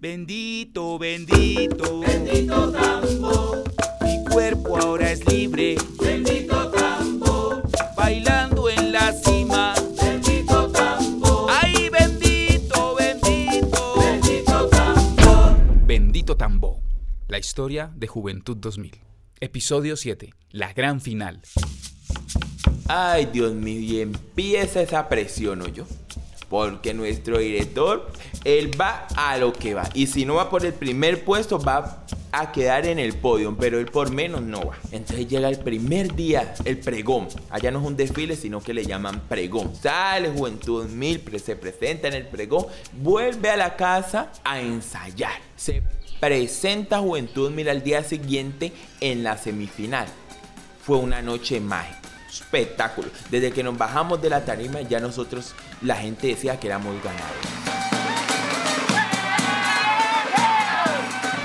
Bendito, bendito, Bendito tambo, mi cuerpo ahora es libre, bendito tambo, bailando en la cima. bendito tambo, ¡Ay, bendito, bendito! bendito tambo. Bendito Tambo, la historia de Juventud 2000. Episodio 7, la gran final. Ay, Dios mío, y empieza esa presión, ¿o yo? Porque nuestro director, él va a lo que va. Y si no va por el primer puesto, va a quedar en el podio, pero él por menos no va. Entonces llega el primer día, el pregón. Allá no es un desfile, sino que le llaman pregón. Sale Juventud 2000, pre- se presenta en el pregón, vuelve a la casa a ensayar. Se presenta Juventud 2000 al día siguiente en la semifinal fue una noche mágica espectáculo. Desde que nos bajamos de la tarima ya nosotros, la gente decía que éramos ganadores.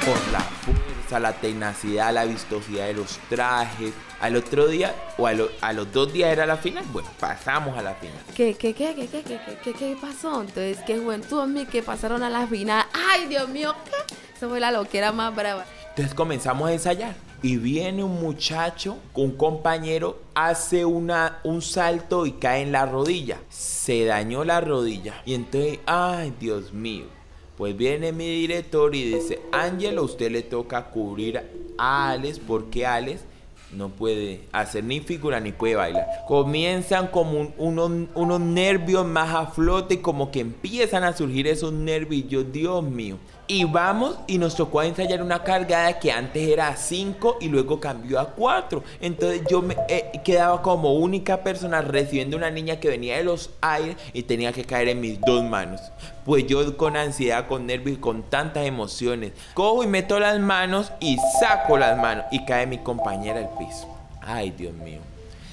Por la fuerza, la tenacidad, la vistosidad de los trajes. Al otro día, o a, lo, a los dos días era la final, bueno, pasamos a la final. ¿Qué, qué, qué, qué, qué, qué, qué, qué pasó? Entonces, qué juventud a mí que pasaron a la final. ¡Ay, Dios mío! ¿qué? Esa fue la loquera más brava. Entonces comenzamos a ensayar y viene un muchacho, un compañero, hace un salto y cae en la rodilla. Se dañó la rodilla. Y entonces, ay, Dios mío. Pues viene mi director y dice, Ángelo, a usted le toca cubrir a Alex porque Alex no puede hacer ni figura ni puede bailar. Comienzan como un- unos, nervios más a flote, como que empiezan a surgir esos nervios. Dios mío. Y vamos y nos tocó ensayar una cargada que antes era a 5 y luego cambió a 4. Entonces yo me eh, quedaba como única persona recibiendo una niña que venía de los aires y tenía que caer en mis dos manos. Pues yo con ansiedad, con nervios y con tantas emociones, cojo y meto las manos y saco las manos y cae mi compañera al piso. Ay, Dios mío.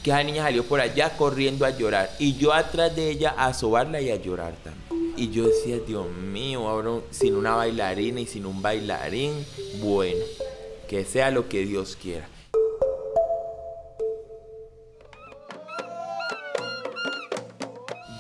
Que esa niña salió por allá corriendo a llorar y yo atrás de ella a sobarla y a llorar también. Y yo decía, Dios mío, sin una bailarina y sin un bailarín, bueno, que sea lo que Dios quiera.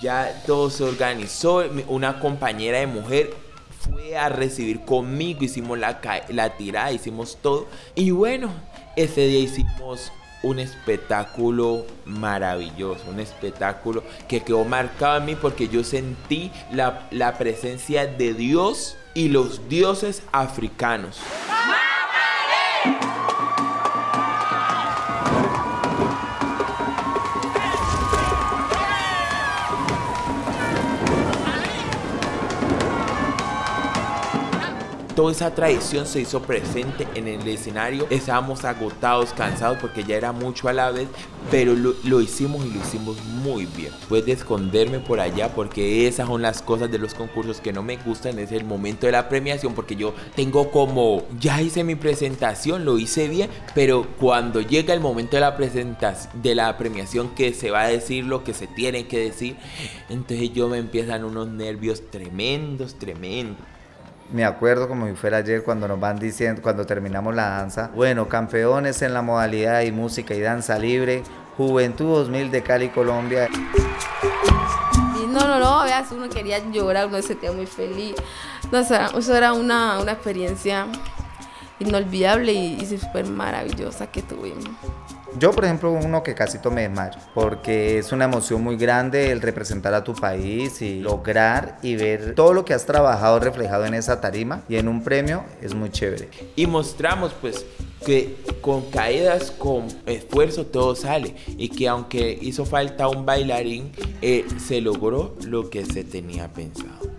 Ya todo se organizó, una compañera de mujer fue a recibir conmigo, hicimos la, la tirada, hicimos todo. Y bueno, ese día hicimos un espectáculo maravilloso, un espectáculo que quedó marcado en mí porque yo sentí la, la presencia de Dios y los dioses africanos. Toda esa tradición se hizo presente en el escenario. Estábamos agotados, cansados porque ya era mucho a la vez, pero lo, lo hicimos y lo hicimos muy bien. Puede esconderme por allá porque esas son las cosas de los concursos que no me gustan. Es el momento de la premiación porque yo tengo como, ya hice mi presentación, lo hice bien, pero cuando llega el momento de la presentación, de la premiación que se va a decir lo que se tiene que decir, entonces yo me empiezan unos nervios tremendos, tremendos. Me acuerdo como si fuera ayer cuando nos van diciendo, cuando terminamos la danza. Bueno, campeones en la modalidad y música y danza libre, Juventud 2000 de Cali, Colombia. No, no, no, veas, uno quería llorar, uno se sentía muy feliz. No, o sea, eso era una, una experiencia inolvidable y, y súper maravillosa que tuvimos. Yo, por ejemplo, uno que casi me desmayo, porque es una emoción muy grande el representar a tu país y lograr y ver todo lo que has trabajado reflejado en esa tarima y en un premio es muy chévere. y mostramos pues que con caídas, con esfuerzo todo sale y que aunque hizo falta un bailarín, eh, se logró lo que se tenía pensado.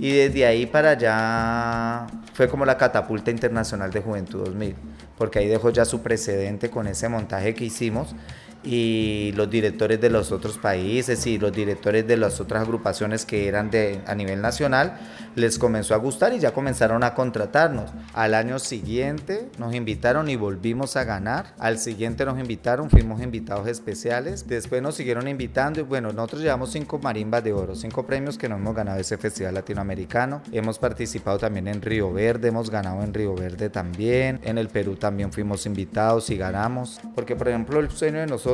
Y desde ahí para allá fue como la catapulta internacional de Juventud 2000, porque ahí dejó ya su precedente con ese montaje que hicimos y los directores de los otros países y los directores de las otras agrupaciones que eran de, a nivel nacional les comenzó a gustar y ya comenzaron a contratarnos. Al año siguiente nos invitaron y volvimos a ganar. Al siguiente nos invitaron, fuimos invitados especiales. Después nos siguieron invitando y bueno, nosotros llevamos cinco marimbas de oro, cinco premios que nos hemos ganado ese festival latinoamericano. Hemos participado también en Río Verde, hemos ganado en Río Verde también. En el Perú también fuimos invitados y ganamos. Porque por ejemplo el sueño de nosotros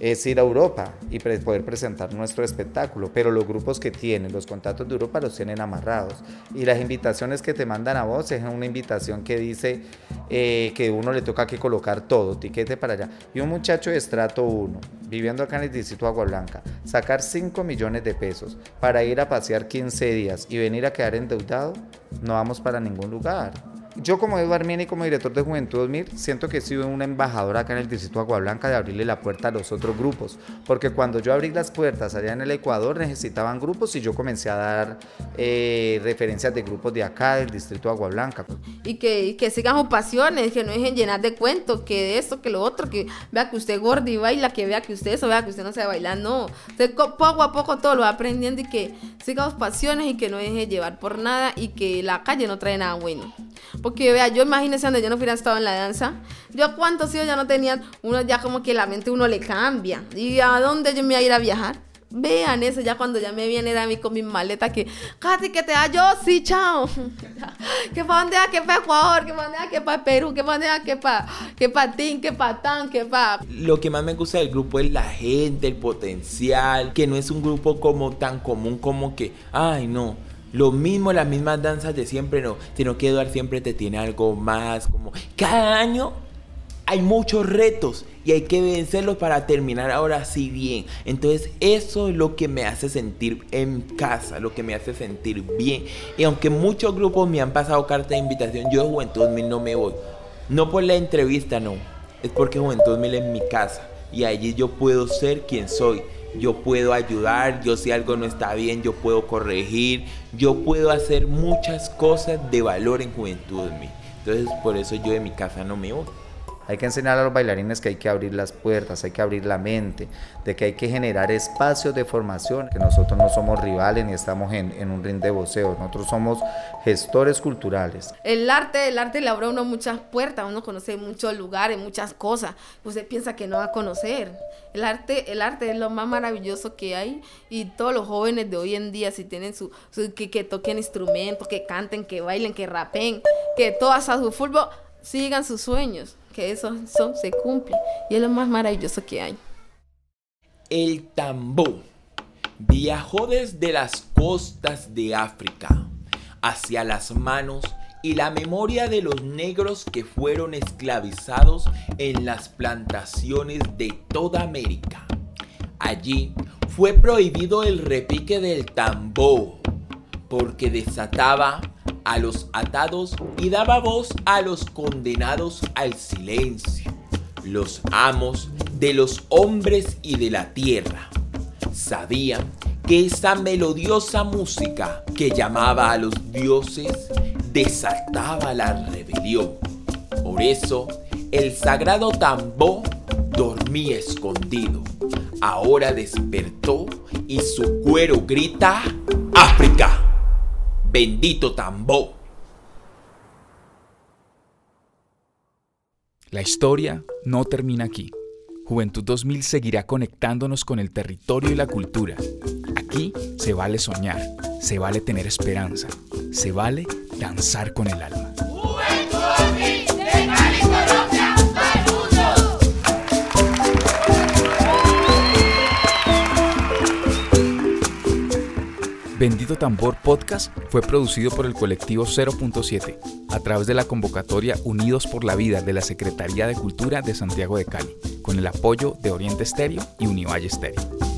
es ir a Europa y poder presentar nuestro espectáculo, pero los grupos que tienen, los contactos de Europa los tienen amarrados. Y las invitaciones que te mandan a vos es una invitación que dice eh, que uno le toca que colocar todo, tiquete para allá. Y un muchacho de estrato 1, viviendo acá en el distrito de Agua Blanca, sacar 5 millones de pesos para ir a pasear 15 días y venir a quedar endeudado, no vamos para ningún lugar. Yo como Eduardo Armenia y como director de Juventud 2000 siento que he sido un embajador acá en el distrito de Agua Blanca de abrirle la puerta a los otros grupos, porque cuando yo abrí las puertas allá en el Ecuador necesitaban grupos y yo comencé a dar eh, referencias de grupos de acá del distrito de Agua Blanca. Y que, y que sigan sus pasiones, que no dejen llenar de cuentos, que de esto, que lo otro, que vea que usted gorda y baila, que vea que usted eso, vea que usted no sabe bailar, no. Usted co- poco a poco todo lo va aprendiendo y que siga pasiones y que no deje llevar por nada y que la calle no trae nada bueno. Porque vea, yo imagínese donde yo no hubiera estado en la danza, yo cuántos hijos ya no tenía, uno ya como que la mente uno le cambia. ¿Y a dónde yo me iba a ir a viajar? Vean eso, ya cuando ya me viene era a mí con mi maleta que, Katy, que te da yo, sí, chao. que para dónde, que para Ecuador, que para dónde, que Perú, que para dónde, que para que pa Tin, que para Tan, que para... Lo que más me gusta del grupo es la gente, el potencial, que no es un grupo como tan común como que, ay no, lo mismo, las mismas danzas de siempre, no, sino que Eduard siempre te tiene algo más, como cada año hay muchos retos y hay que vencerlos para terminar ahora sí bien. Entonces eso es lo que me hace sentir en casa, lo que me hace sentir bien. Y aunque muchos grupos me han pasado carta de invitación, yo de Juventud 2000 no me voy. No por la entrevista, no. Es porque Juventud 2000 es mi casa. Y allí yo puedo ser quien soy. Yo puedo ayudar, yo si algo no está bien, yo puedo corregir, yo puedo hacer muchas cosas de valor en Juventud 2000. Entonces por eso yo de mi casa no me voy. Hay que enseñar a los bailarines que hay que abrir las puertas, hay que abrir la mente, de que hay que generar espacios de formación, que nosotros no somos rivales ni estamos en, un ring de voceo, nosotros somos gestores culturales. El arte, el arte le abre a uno muchas puertas, uno conoce muchos lugares, muchas cosas. Usted piensa que no va a conocer. El arte, el arte es lo más maravilloso que hay y todos los jóvenes de hoy en día, si tienen su, su- que, que toquen instrumentos, que canten, que bailen, que rapen, que todas a su fútbol sigan sus sueños, que eso, se cumple y es lo más maravilloso que hay. El tambor viajó desde las costas de África hacia las manos y la memoria de los negros que fueron esclavizados en las plantaciones de toda América. Allí fue prohibido el repique del tambor porque desataba a los atados y daba voz a los condenados al silencio, los amos de los hombres y de la tierra. Sabían que esa melodiosa música que llamaba a los dioses desataba la rebelión. Por eso, el sagrado tambor dormía escondido. Ahora despertó y su cuero grita ¡África! Bendito tambor. La historia no termina aquí. Juventud 2000 seguirá conectándonos con el territorio y la cultura. Aquí se vale soñar, se vale tener esperanza, se vale danzar con el alma. Bendito Tambor Podcast fue producido por el colectivo 0.7 a través de la convocatoria Unidos por la Vida de la Secretaría de Cultura de Santiago de Cali, con el apoyo de Oriente Estéreo y Univalle Estéreo.